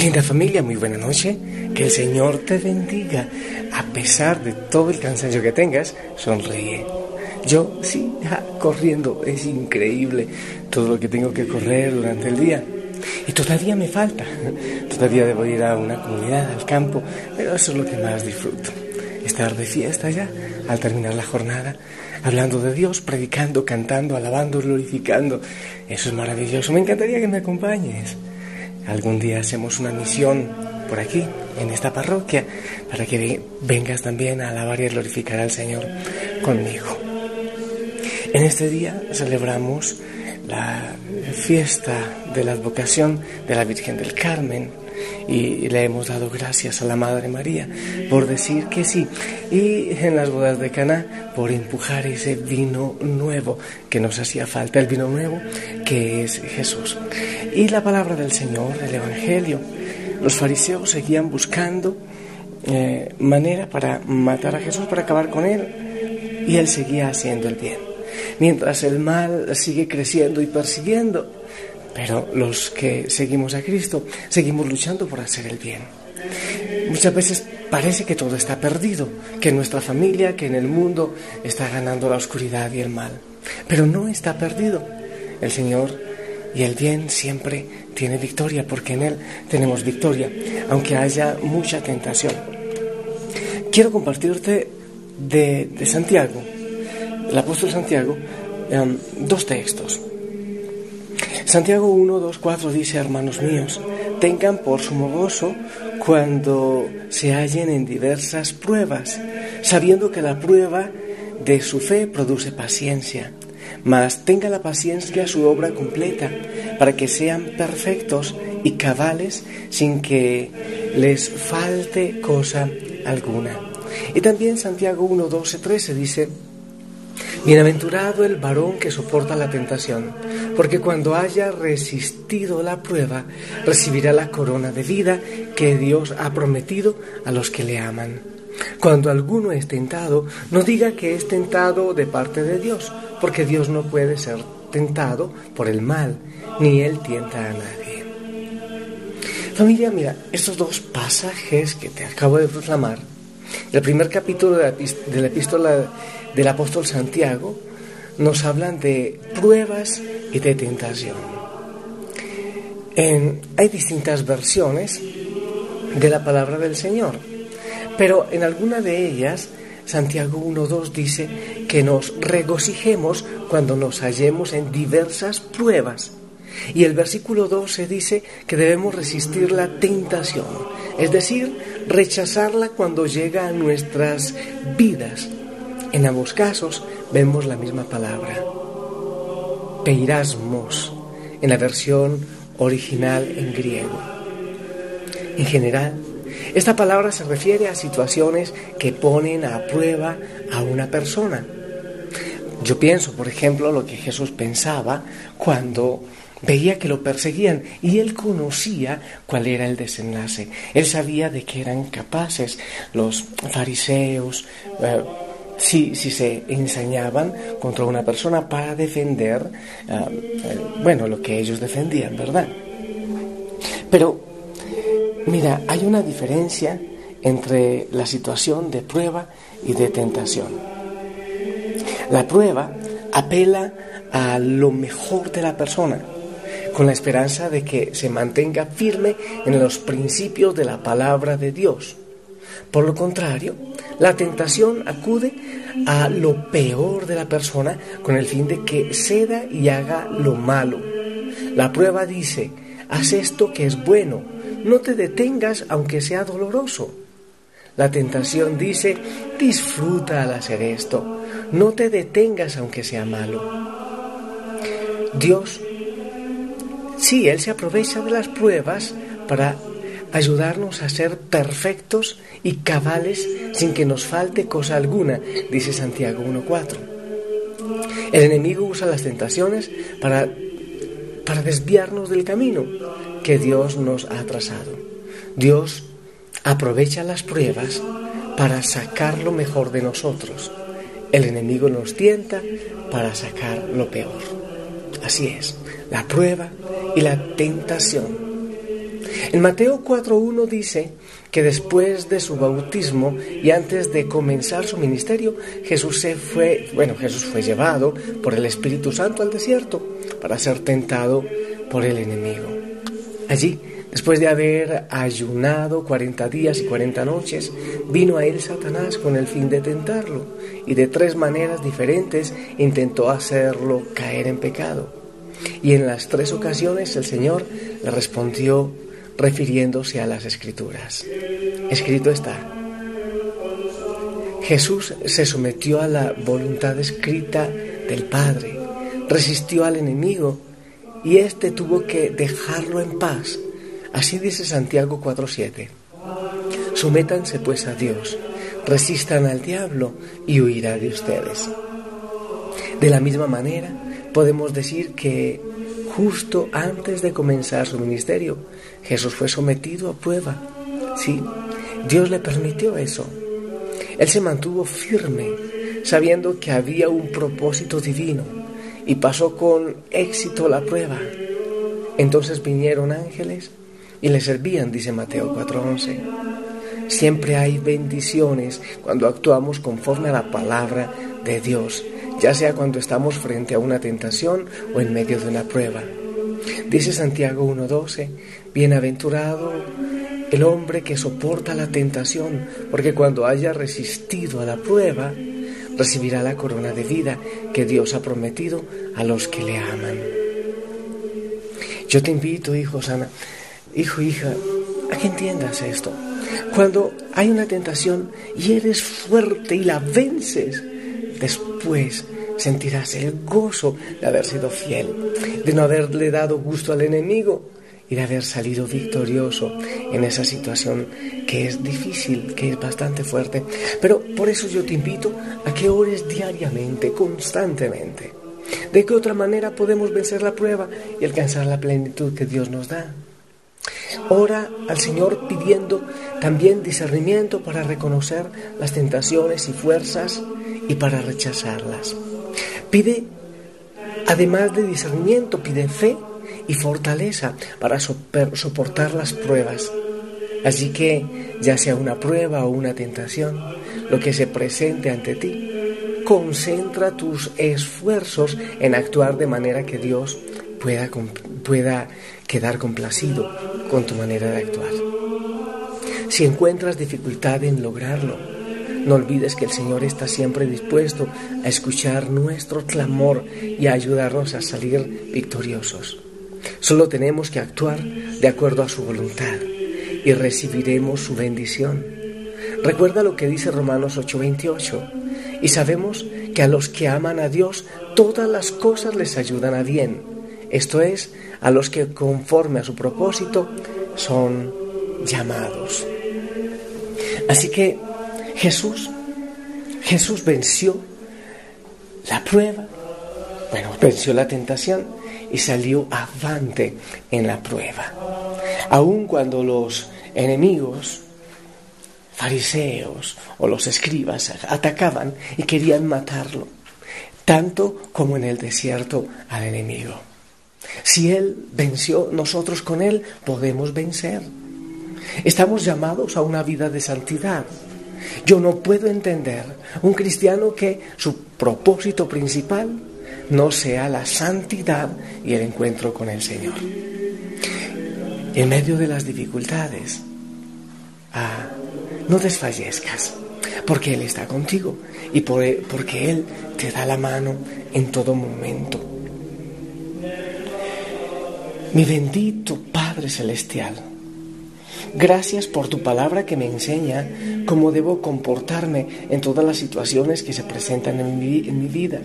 Linda familia, muy buena noche. Que el Señor te bendiga. A pesar de todo el cansancio que tengas, sonríe. Yo sí, ja, corriendo, es increíble todo lo que tengo que correr durante el día. Y todavía me falta. Todavía debo ir a una comunidad, al campo, pero eso es lo que más disfruto. Estar de fiesta ya, al terminar la jornada, hablando de Dios, predicando, cantando, alabando, glorificando. Eso es maravilloso. Me encantaría que me acompañes. Algún día hacemos una misión por aquí, en esta parroquia, para que vengas también a alabar y glorificar al Señor conmigo. En este día celebramos la fiesta de la advocación de la Virgen del Carmen y le hemos dado gracias a la Madre María por decir que sí y en las bodas de Caná por empujar ese vino nuevo que nos hacía falta, el vino nuevo que es Jesús. Y la palabra del Señor, el Evangelio. Los fariseos seguían buscando eh, manera para matar a Jesús, para acabar con él y él seguía haciendo el bien mientras el mal sigue creciendo y persiguiendo. Pero los que seguimos a Cristo, seguimos luchando por hacer el bien. Muchas veces parece que todo está perdido, que nuestra familia, que en el mundo está ganando la oscuridad y el mal. Pero no está perdido. El Señor y el bien siempre tiene victoria, porque en Él tenemos victoria, aunque haya mucha tentación. Quiero compartirte de, Santiago, el apóstol Santiago, um, dos textos. Santiago 1, 2, 4 dice, hermanos míos, tengan por sumo gozo cuando se hallen en diversas pruebas, sabiendo que la prueba de su fe produce paciencia. Mas tenga la paciencia su obra completa, para que sean perfectos y cabales sin que les falte cosa alguna. Y también Santiago 1, 12, 13 dice, Bienaventurado el varón que soporta la tentación, porque cuando haya resistido la prueba, recibirá la corona de vida que Dios ha prometido a los que le aman. Cuando alguno es tentado, no diga que es tentado de parte de Dios, porque Dios no puede ser tentado por el mal, ni Él tienta a nadie. Familia, mira, estos dos pasajes que te acabo de proclamar, el primer capítulo de la, epístola del apóstol Santiago nos hablan de pruebas y de tentación. hay distintas versiones de la palabra del Señor, pero en alguna de ellas Santiago 1.2 dice que nos regocijemos cuando nos hallemos en diversas pruebas. Y el versículo 12 dice que debemos resistir la tentación, es decir, rechazarla cuando llega a nuestras vidas en ambos casos vemos la misma palabra, peirasmos, en la versión original en griego. En general, esta palabra se refiere a situaciones que ponen a prueba a una persona. Yo pienso, por ejemplo, lo que Jesús pensaba cuando veía que lo perseguían y él conocía cuál era el desenlace. Él sabía de qué eran capaces los fariseos. Eh, si, se ensañaban contra una persona para defender, ah, eh, bueno, lo que ellos defendían, ¿verdad? Pero, mira, hay una diferencia entre la situación de prueba y de tentación. La prueba apela a lo mejor de la persona, con la esperanza de que se mantenga firme en los principios de la palabra de Dios. Por lo contrario, la tentación acude a lo peor de la persona con el fin de que ceda y haga lo malo. La prueba dice, haz esto que es bueno, no te detengas aunque sea doloroso. La tentación dice, disfruta al hacer esto, no te detengas aunque sea malo. Dios, sí, Él se aprovecha de las pruebas para ayudarnos a ser perfectos y cabales sin que nos falte cosa alguna, dice Santiago 1.4. El enemigo usa las tentaciones para, para desviarnos del camino que Dios nos ha trazado. Dios aprovecha las pruebas para sacar lo mejor de nosotros. El enemigo nos tienta para sacar lo peor. Así es, la prueba y la tentación en Mateo 4.1 dice que después de su bautismo y antes de comenzar su ministerio, Jesús se fue, bueno, Jesús fue llevado por el Espíritu Santo al desierto para ser tentado por el enemigo. Allí, después de haber ayunado 40 días y 40 noches, vino a él Satanás con el fin de tentarlo y de tres maneras diferentes intentó hacerlo caer en pecado. Y en las tres ocasiones el Señor le respondió refiriéndose a las escrituras. Escrito está. Jesús se sometió a la voluntad escrita del Padre, resistió al enemigo y éste tuvo que dejarlo en paz. Así dice Santiago 4:7. Sométanse pues a Dios, resistan al diablo y huirá de ustedes. De la misma manera, podemos decir que justo antes de comenzar su ministerio, Jesús fue sometido a prueba. Sí, Dios le permitió eso. Él se mantuvo firme, sabiendo que había un propósito divino, y pasó con éxito la prueba. Entonces vinieron ángeles y le servían, dice Mateo 4:11. Siempre hay bendiciones cuando actuamos conforme a la palabra de Dios ya sea cuando estamos frente a una tentación o en medio de una prueba. Dice Santiago 1.12, bienaventurado el hombre que soporta la tentación, porque cuando haya resistido a la prueba, recibirá la corona de vida que Dios ha prometido a los que le aman. Yo te invito, hijo Sana, hijo, hija, a que entiendas esto. Cuando hay una tentación y eres fuerte y la vences, después sentirás el gozo de haber sido fiel, de no haberle dado gusto al enemigo y de haber salido victorioso en esa situación que es difícil, que es bastante fuerte. Pero por eso yo te invito a que ores diariamente, constantemente. ¿De qué otra manera podemos vencer la prueba y alcanzar la plenitud que Dios nos da? Ora al Señor pidiendo también discernimiento para reconocer las tentaciones y fuerzas y para rechazarlas. Pide, además de discernimiento, pide fe y fortaleza para soportar las pruebas. Así que, ya sea una prueba o una tentación, lo que se presente ante ti, concentra tus esfuerzos en actuar de manera que Dios pueda, pueda quedar complacido con tu manera de actuar. Si encuentras dificultad en lograrlo, no olvides que el Señor está siempre dispuesto a escuchar nuestro clamor y a ayudarnos a salir victoriosos. Solo tenemos que actuar de acuerdo a su voluntad y recibiremos su bendición. Recuerda lo que dice Romanos 8:28 y sabemos que a los que aman a Dios todas las cosas les ayudan a bien. Esto es, a los que conforme a su propósito son llamados. Así que Jesús, Jesús venció la prueba, bueno, venció la tentación y salió avante en la prueba. Aun cuando los enemigos, fariseos o los escribas atacaban y querían matarlo, tanto como en el desierto al enemigo. Si Él venció, nosotros con Él podemos vencer. Estamos llamados a una vida de santidad. Yo no puedo entender un cristiano que su propósito principal no sea la santidad y el encuentro con el Señor. En medio de las dificultades, ah, no desfallezcas, porque Él está contigo y porque Él te da la mano en todo momento. Mi bendito Padre Celestial, Gracias por tu palabra que me enseña cómo debo comportarme en todas las situaciones que se presentan en mi, en mi vida.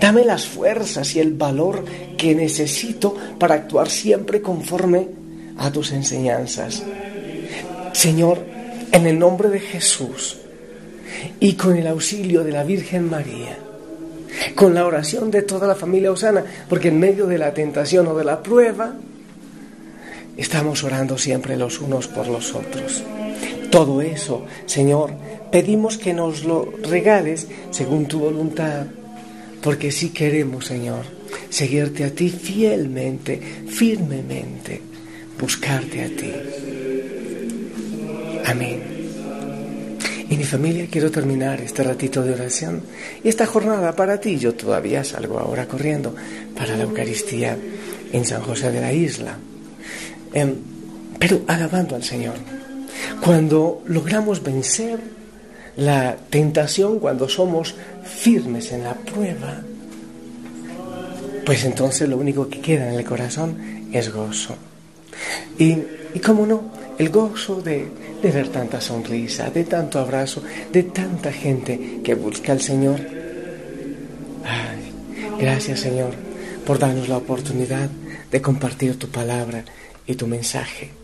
Dame las fuerzas y el valor que necesito para actuar siempre conforme a tus enseñanzas. Señor, en el nombre de Jesús y con el auxilio de la Virgen María, con la oración de toda la familia Osana, porque en medio de la tentación o de la prueba, estamos orando siempre los unos por los otros. Todo eso, Señor, pedimos que nos lo regales según tu voluntad, porque si queremos, Señor, seguirte a ti fielmente, firmemente, buscarte a ti. Amén. Y mi familia, quiero terminar este ratito de oración y esta jornada para ti. Yo todavía salgo ahora corriendo para la Eucaristía en San José de la Isla. Em, pero alabando al Señor. Cuando logramos vencer la tentación, cuando somos firmes en la prueba, pues entonces lo único que queda en el corazón es gozo. Y, y cómo no, el gozo de, de ver tanta sonrisa, de tanto abrazo, de tanta gente que busca al Señor. Ay, gracias Señor por darnos la oportunidad de compartir tu palabra y tu mensaje.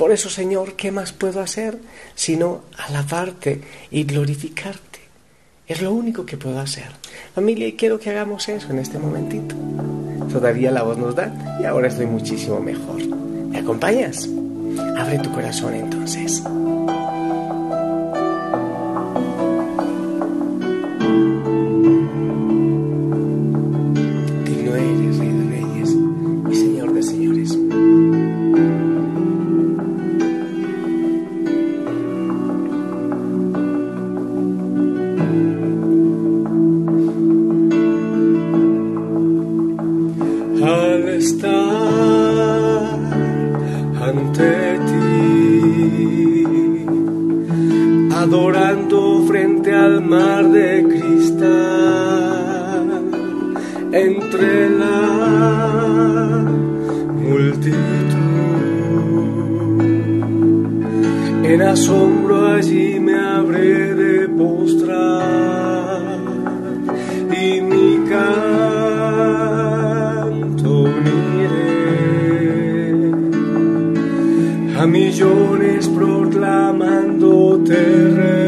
Por eso, Señor, ¿qué más puedo hacer sino alabarte y glorificarte? Es lo único que puedo hacer. Familia, quiero que hagamos eso en este momentito. Todavía la voz nos da y ahora estoy muchísimo mejor. ¿Me acompañas? Abre tu corazón entonces. En asombro allí me habré de postrar y mi canto uniré a millones proclamándote rey.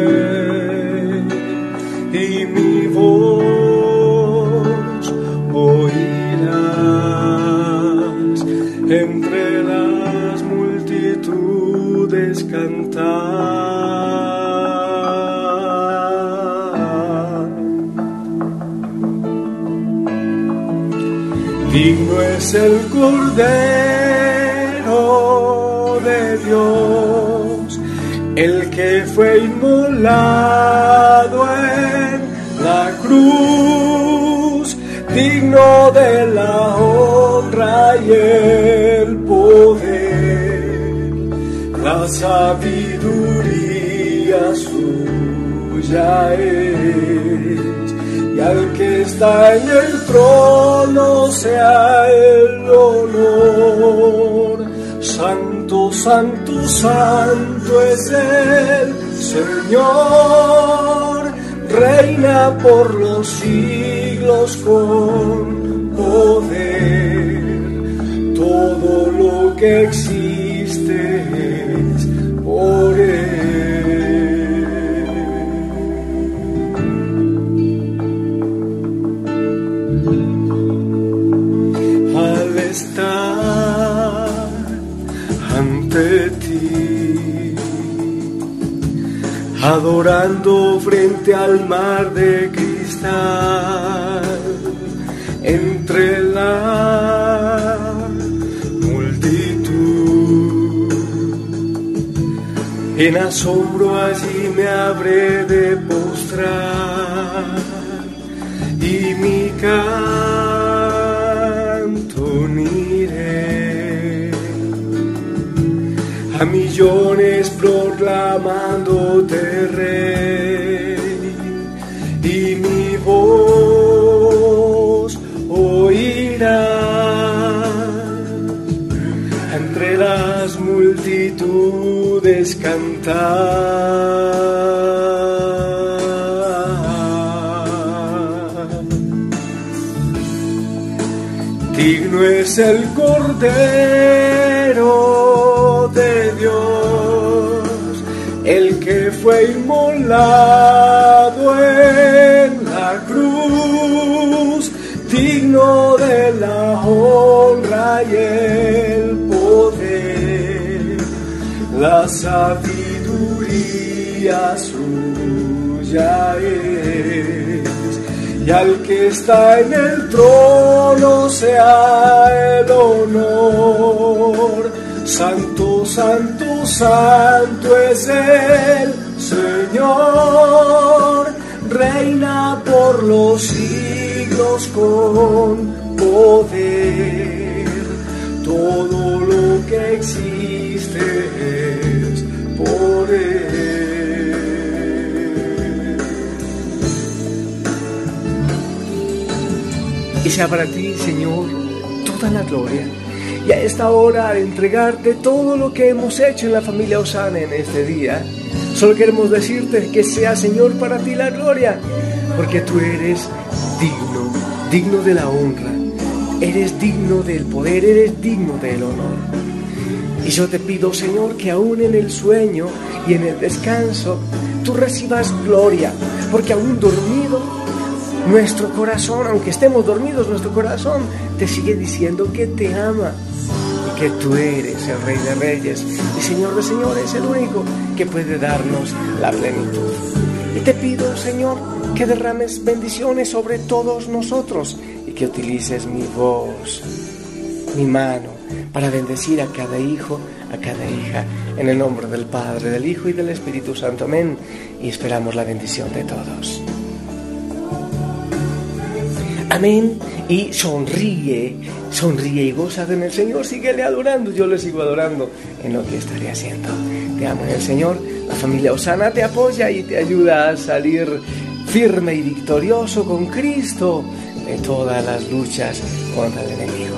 Digno es el Cordero de Dios, el que fue inmolado en la cruz, digno de la honra y el poder, la sabiduría suya es al que está en el trono sea el honor. Santo, santo, santo es el Señor, reina por los siglos con poder. Todo lo que existe es por adorando frente al mar de cristal, entre la multitud. En asombro allí me habré de postrar y mi canto a millones proclamándote rey y mi voz oirá entre las multitudes es cantar. Digno es el Cordero fue inmolado en la cruz, digno de la honra y el poder, la sabiduría suya es y al que está en el trono sea el honor. Santo, santo, santo es el Señor, reina por los siglos con poder. Todo lo que existe es por él. Y sea para ti, Señor, toda la gloria. Y a esta hora, entregarte todo lo que hemos hecho en la familia Osana en este día, solo queremos decirte que sea, Señor, para ti la gloria, porque tú eres digno, digno de la honra, eres digno del poder, eres digno del honor. Y yo te pido, Señor, que aún en el sueño y en el descanso, tú recibas gloria, porque aún dormido nuestro corazón, aunque estemos dormidos, nuestro corazón te sigue diciendo que te ama y que tú eres el Rey de Reyes y Señor de Señores, el único puede darnos la plenitud. Y te pido, Señor, que derrames bendiciones sobre todos nosotros y que utilices mi voz, mi mano, para bendecir a cada hijo, a cada hija, en el nombre del Padre, del Hijo y del Espíritu Santo. Amén. Y esperamos la bendición de todos. Amén. Y sonríe, sonríe y goza en el Señor. Síguele adorando. Yo le sigo adorando en lo que estaré haciendo. Te amo en el Señor. La familia Osana te apoya y te ayuda a salir firme y victorioso con Cristo de todas las luchas contra el enemigo.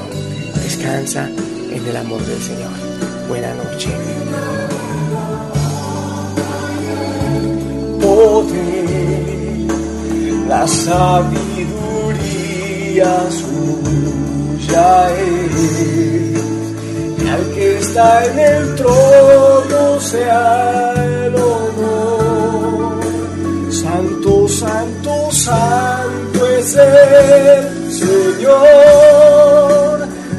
Descansa en el amor del Señor. Buena noche. poder, la sabiduría suya es. Y al que está en el trono sea el honor. Santo, santo, santo es el Señor.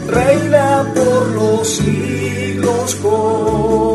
Reina por los siglos con